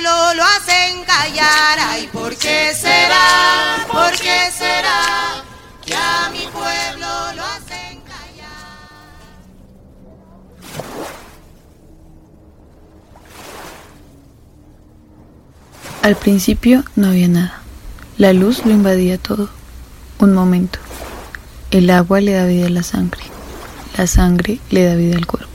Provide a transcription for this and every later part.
pueblo lo hacen callar. Ay, ¿por qué será? ¿Por qué será? Que a mi pueblo lo hacen callar. Al principio no había nada. La luz lo invadía todo. Un momento. El agua le da vida a la sangre. La sangre le da vida al cuerpo.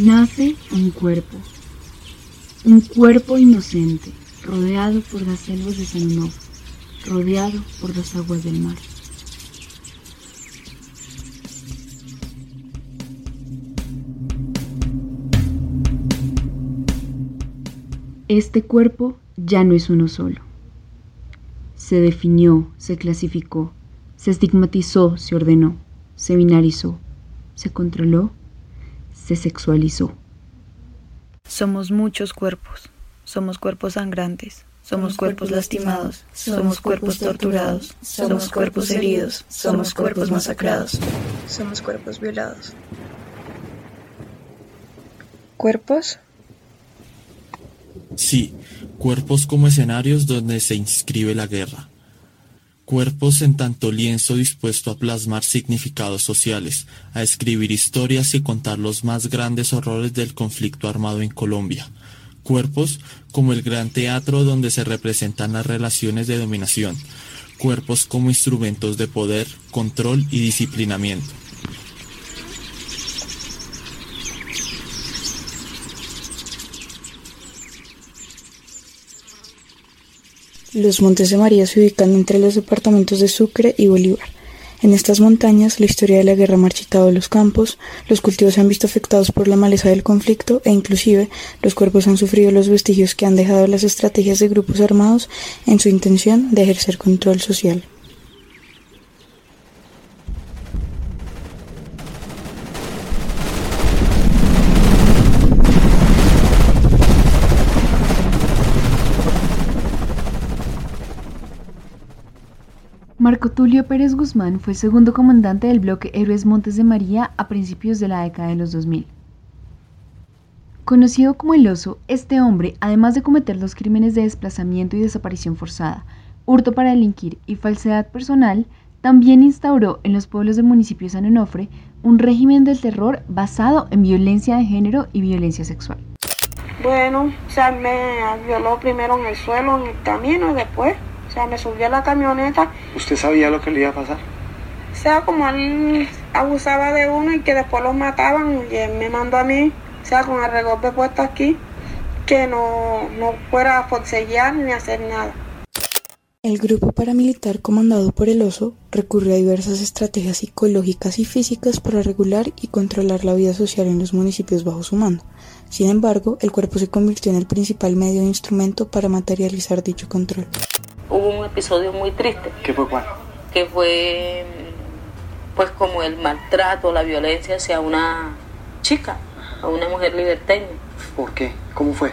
Nace un cuerpo. Un cuerpo inocente, rodeado por las selvas de San Onofre, rodeado por las aguas del mar. Este cuerpo ya no es uno solo. Se definió, se clasificó, se estigmatizó, se ordenó, se binarizó, se controló, se sexualizó. Somos muchos cuerpos. Somos cuerpos sangrantes. Somos cuerpos lastimados. Somos cuerpos torturados. Somos cuerpos heridos. Somos cuerpos masacrados. Somos cuerpos violados. ¿Cuerpos? Sí, cuerpos como escenarios donde se inscribe la guerra. Cuerpos en tanto lienzo dispuesto a plasmar significados sociales, a escribir historias y contar los más grandes horrores del conflicto armado en Colombia. Cuerpos como el gran teatro donde se representan las relaciones de dominación. Cuerpos como instrumentos de poder, control y disciplinamiento. Los Montes de María se ubican entre los departamentos de Sucre y Bolívar. En estas montañas, la historia de la guerra ha marchitado los campos, los cultivos se han visto afectados por la maleza del conflicto e inclusive los cuerpos han sufrido los vestigios que han dejado las estrategias de grupos armados en su intención de ejercer control social. Marco Tulio Pérez Guzmán fue segundo comandante del bloque Héroes Montes de María a principios de la década de los 2000. Conocido como el oso, este hombre, además de cometer los crímenes de desplazamiento y desaparición forzada, hurto para delinquir y falsedad personal, también instauró en los pueblos del municipio de San Onofre un régimen del terror basado en violencia de género y violencia sexual. Bueno, o sea, me violó primero en el suelo, en el camino, y después me subió a la camioneta. ¿Usted sabía lo que le iba a pasar? O sea, como él abusaba de uno y que después los mataban, y él me mandó a mí, o sea, con el revólver puesto aquí, que no, no fuera a forcejear ni hacer nada. El grupo paramilitar comandado por el oso recurrió a diversas estrategias psicológicas y físicas para regular y controlar la vida social en los municipios bajo su mando. Sin embargo, el cuerpo se convirtió en el principal medio e instrumento para materializar dicho control hubo un episodio muy triste. ¿Qué fue cuál? Que fue pues como el maltrato, la violencia hacia una chica, a una mujer liberteña. ¿Por qué? ¿Cómo fue?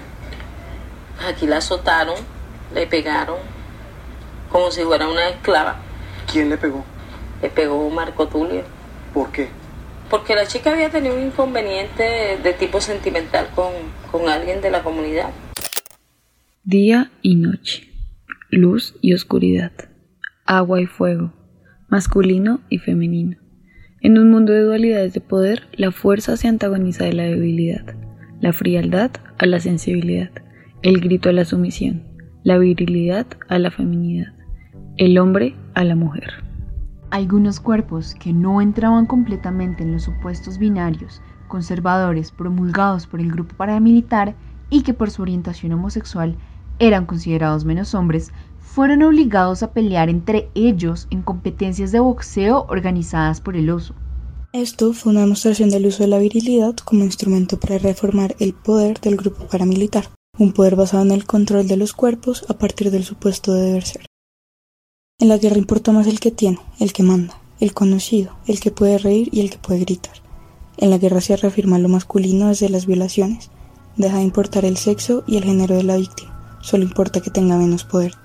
Aquí la azotaron, le pegaron, como si fuera una esclava. ¿Quién le pegó? Le pegó Marco Tulio. ¿Por qué? Porque la chica había tenido un inconveniente de, tipo sentimental con, con alguien de la comunidad. Día y noche luz y oscuridad, agua y fuego, masculino y femenino. En un mundo de dualidades de poder, la fuerza se antagoniza de la debilidad, la frialdad a la sensibilidad, el grito a la sumisión, la virilidad a la feminidad, el hombre a la mujer. Algunos cuerpos que no entraban completamente en los supuestos binarios conservadores promulgados por el grupo paramilitar y que por su orientación homosexual eran considerados menos hombres, fueron obligados a pelear entre ellos en competencias de boxeo organizadas por el oso. Esto fue una demostración del uso de la virilidad como instrumento para reformar el poder del grupo paramilitar, un poder basado en el control de los cuerpos a partir del supuesto de deber ser. En la guerra importa más el que tiene, el que manda, el conocido, el que puede reír y el que puede gritar. En la guerra se reafirma lo masculino desde las violaciones, deja de importar el sexo y el género de la víctima solo importa que tenga menos poder.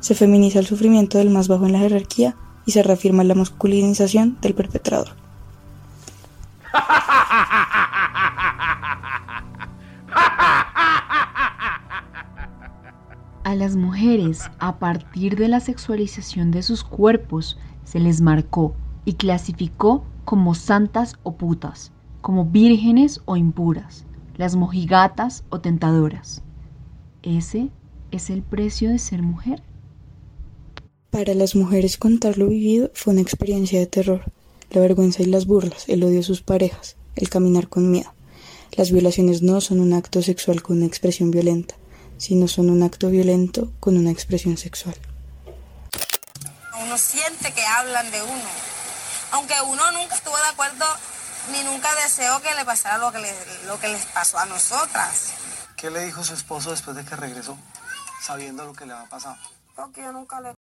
Se feminiza el sufrimiento del más bajo en la jerarquía y se reafirma la masculinización del perpetrador. A las mujeres, a partir de la sexualización de sus cuerpos, se les marcó y clasificó como santas o putas, como vírgenes o impuras, las mojigatas o tentadoras. Ese es el precio de ser mujer. Para las mujeres contar lo vivido fue una experiencia de terror, la vergüenza y las burlas, el odio a sus parejas, el caminar con miedo. Las violaciones no son un acto sexual con una expresión violenta, sino son un acto violento con una expresión sexual. Uno siente que hablan de uno, aunque uno nunca estuvo de acuerdo ni nunca deseó que le pasara lo que, lo que les pasó a nosotras. ¿Qué le dijo su esposo después de que regresó, sabiendo lo que le había pasado? Porque yo nunca le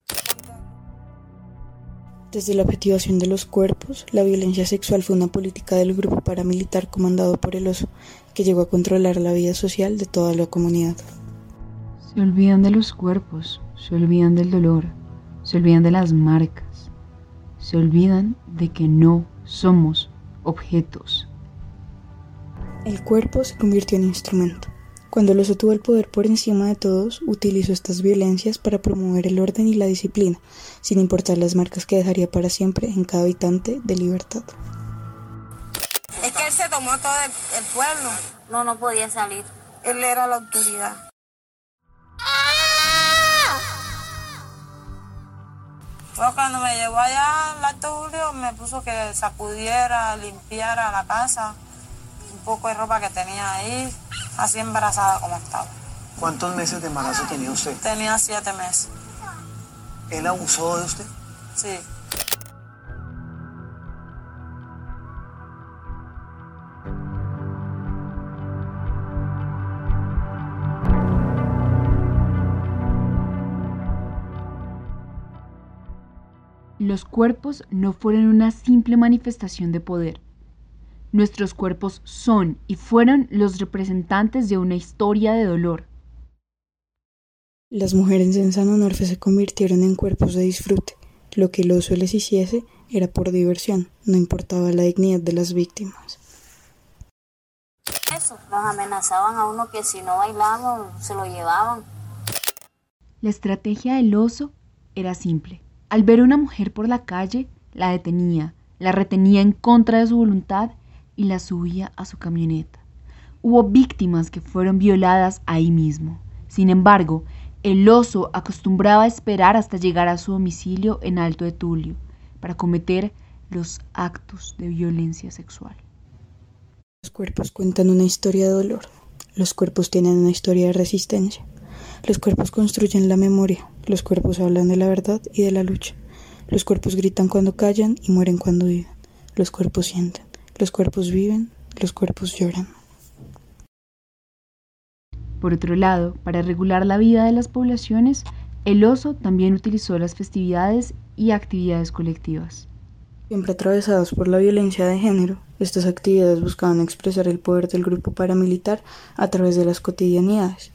desde la objetivación de los cuerpos, la violencia sexual fue una política del grupo paramilitar comandado por el oso, que llegó a controlar la vida social de toda la comunidad. Se olvidan de los cuerpos, se olvidan del dolor, se olvidan de las marcas, se olvidan de que no somos objetos. El cuerpo se convirtió en instrumento. Cuando el oso tuvo el poder por encima de todos, utilizó estas violencias para promover el orden y la disciplina, sin importar las marcas que dejaría para siempre en cada habitante de libertad. Es que él se tomó todo el, pueblo. No, no podía salir. Él era la autoridad. Pues cuando me llevó allá al Alto Julio me puso que sacudiera, limpiara la casa, un poco de ropa que tenía ahí, así embarazada como estaba. ¿Cuántos meses de embarazo tenía usted? Tenía siete meses. ¿Él abusó de usted? Sí. Los cuerpos no fueron una simple manifestación de poder Nuestros cuerpos son y fueron los representantes de una historia de dolor. Las mujeres en San Onofre se convirtieron en cuerpos de disfrute. Lo que el oso les hiciese era por diversión, no importaba la dignidad de las víctimas. Eso, nos amenazaban a uno que si no bailábamos se lo llevaban. La estrategia del oso era simple. Al ver una mujer por la calle, la detenía, la retenía en contra de su voluntad y la subía a su camioneta. Hubo víctimas que fueron violadas ahí mismo. Sin embargo, el oso acostumbraba a esperar hasta llegar a su domicilio en Alto de Tulio para cometer los actos de violencia sexual. Los cuerpos cuentan una historia de dolor. Los cuerpos tienen una historia de resistencia. Los cuerpos construyen la memoria. Los cuerpos hablan de la verdad y de la lucha. Los cuerpos gritan cuando callan y mueren cuando viven. Los cuerpos sienten. Los cuerpos viven, los cuerpos lloran. Por otro lado, para regular la vida de las poblaciones, el oso también utilizó las festividades y actividades colectivas. Siempre atravesadas por la violencia de género, estas actividades buscaban expresar el poder del grupo paramilitar a través de las cotidianidades,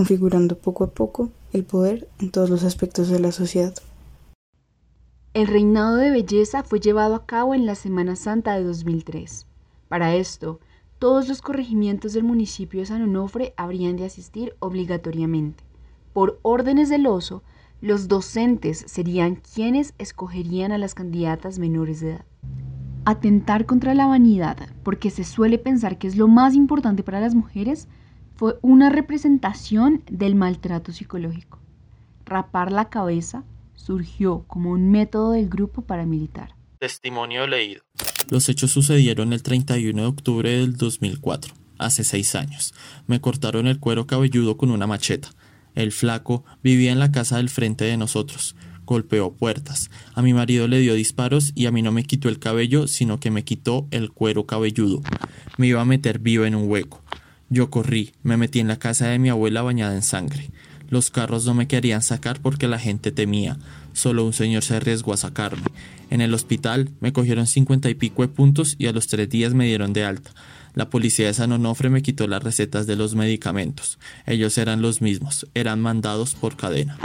configurando poco a poco el poder en todos los aspectos de la sociedad. El reinado de belleza fue llevado a cabo en la Semana Santa de 2003. Para esto, todos los corregimientos del municipio de San Onofre habrían de asistir obligatoriamente. Por órdenes del oso, los docentes serían quienes escogerían a las candidatas menores de edad. Atentar contra la vanidad, porque se suele pensar que es lo más importante para las mujeres, fue una representación del maltrato psicológico. Rapar la cabeza, surgió como un método del grupo paramilitar. Testimonio leído. Los hechos sucedieron el 31 de octubre del 2004, hace seis años. Me cortaron el cuero cabelludo con una macheta. El flaco vivía en la casa del frente de nosotros. Golpeó puertas. A mi marido le dio disparos y a mí no me quitó el cabello, sino que me quitó el cuero cabelludo. Me iba a meter vivo en un hueco. Yo corrí, me metí en la casa de mi abuela bañada en sangre. Los carros no me querían sacar porque la gente temía. Solo un señor se arriesgó a sacarme. En el hospital me cogieron cincuenta y pico de puntos y a los tres días me dieron de alta. La policía de San Onofre me quitó las recetas de los medicamentos. Ellos eran los mismos, eran mandados por cadena.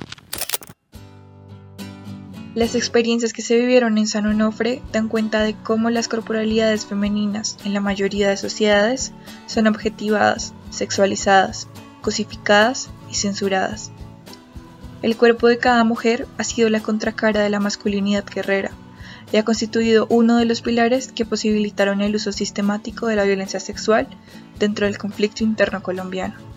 Las experiencias que se vivieron en San Onofre dan cuenta de cómo las corporalidades femeninas en la mayoría de sociedades son objetivadas, sexualizadas, cosificadas y censuradas. El cuerpo de cada mujer ha sido la contracara de la masculinidad guerrera y ha constituido uno de los pilares que posibilitaron el uso sistemático de la violencia sexual dentro del conflicto interno colombiano.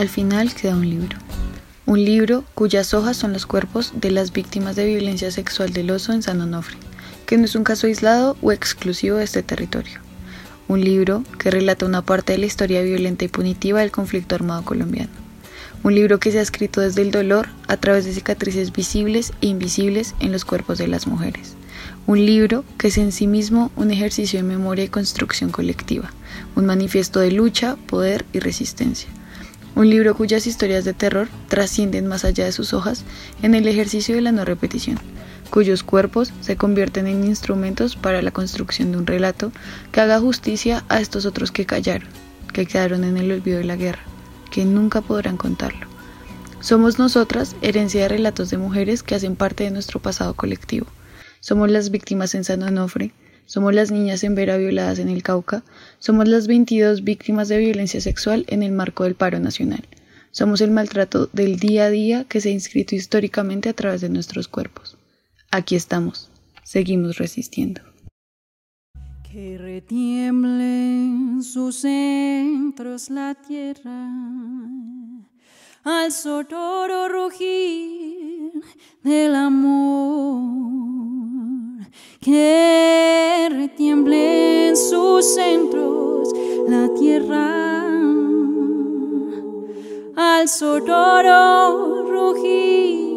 Al final queda un libro. Un libro cuyas hojas son los cuerpos de las víctimas de violencia sexual del oso en San Onofre, que no es un caso aislado o exclusivo de este territorio. Un libro que relata una parte de la historia violenta y punitiva del conflicto armado colombiano. Un libro que se ha escrito desde el dolor a través de cicatrices visibles e invisibles en los cuerpos de las mujeres. Un libro que es en sí mismo un ejercicio de memoria y construcción colectiva, un manifiesto de lucha, poder y resistencia un libro cuyas historias de terror trascienden más allá de sus hojas en el ejercicio de la no repetición, cuyos cuerpos se convierten en instrumentos para la construcción de un relato que haga justicia a estos otros que callaron, que quedaron en el olvido de la guerra, que nunca podrán contarlo. Somos nosotras herencia de relatos de mujeres que hacen parte de nuestro pasado colectivo. Somos las víctimas en San Onofre, somos las niñas en Vera violadas en el Cauca. Somos las 22 víctimas de violencia sexual en el marco del paro nacional. Somos el maltrato del día a día que se ha inscrito históricamente a través de nuestros cuerpos. Aquí estamos. Seguimos resistiendo. Que retiemble sus centros la tierra al sotoro rugir del amor que retiemble en sus centros la tierra. Al sonoro rugir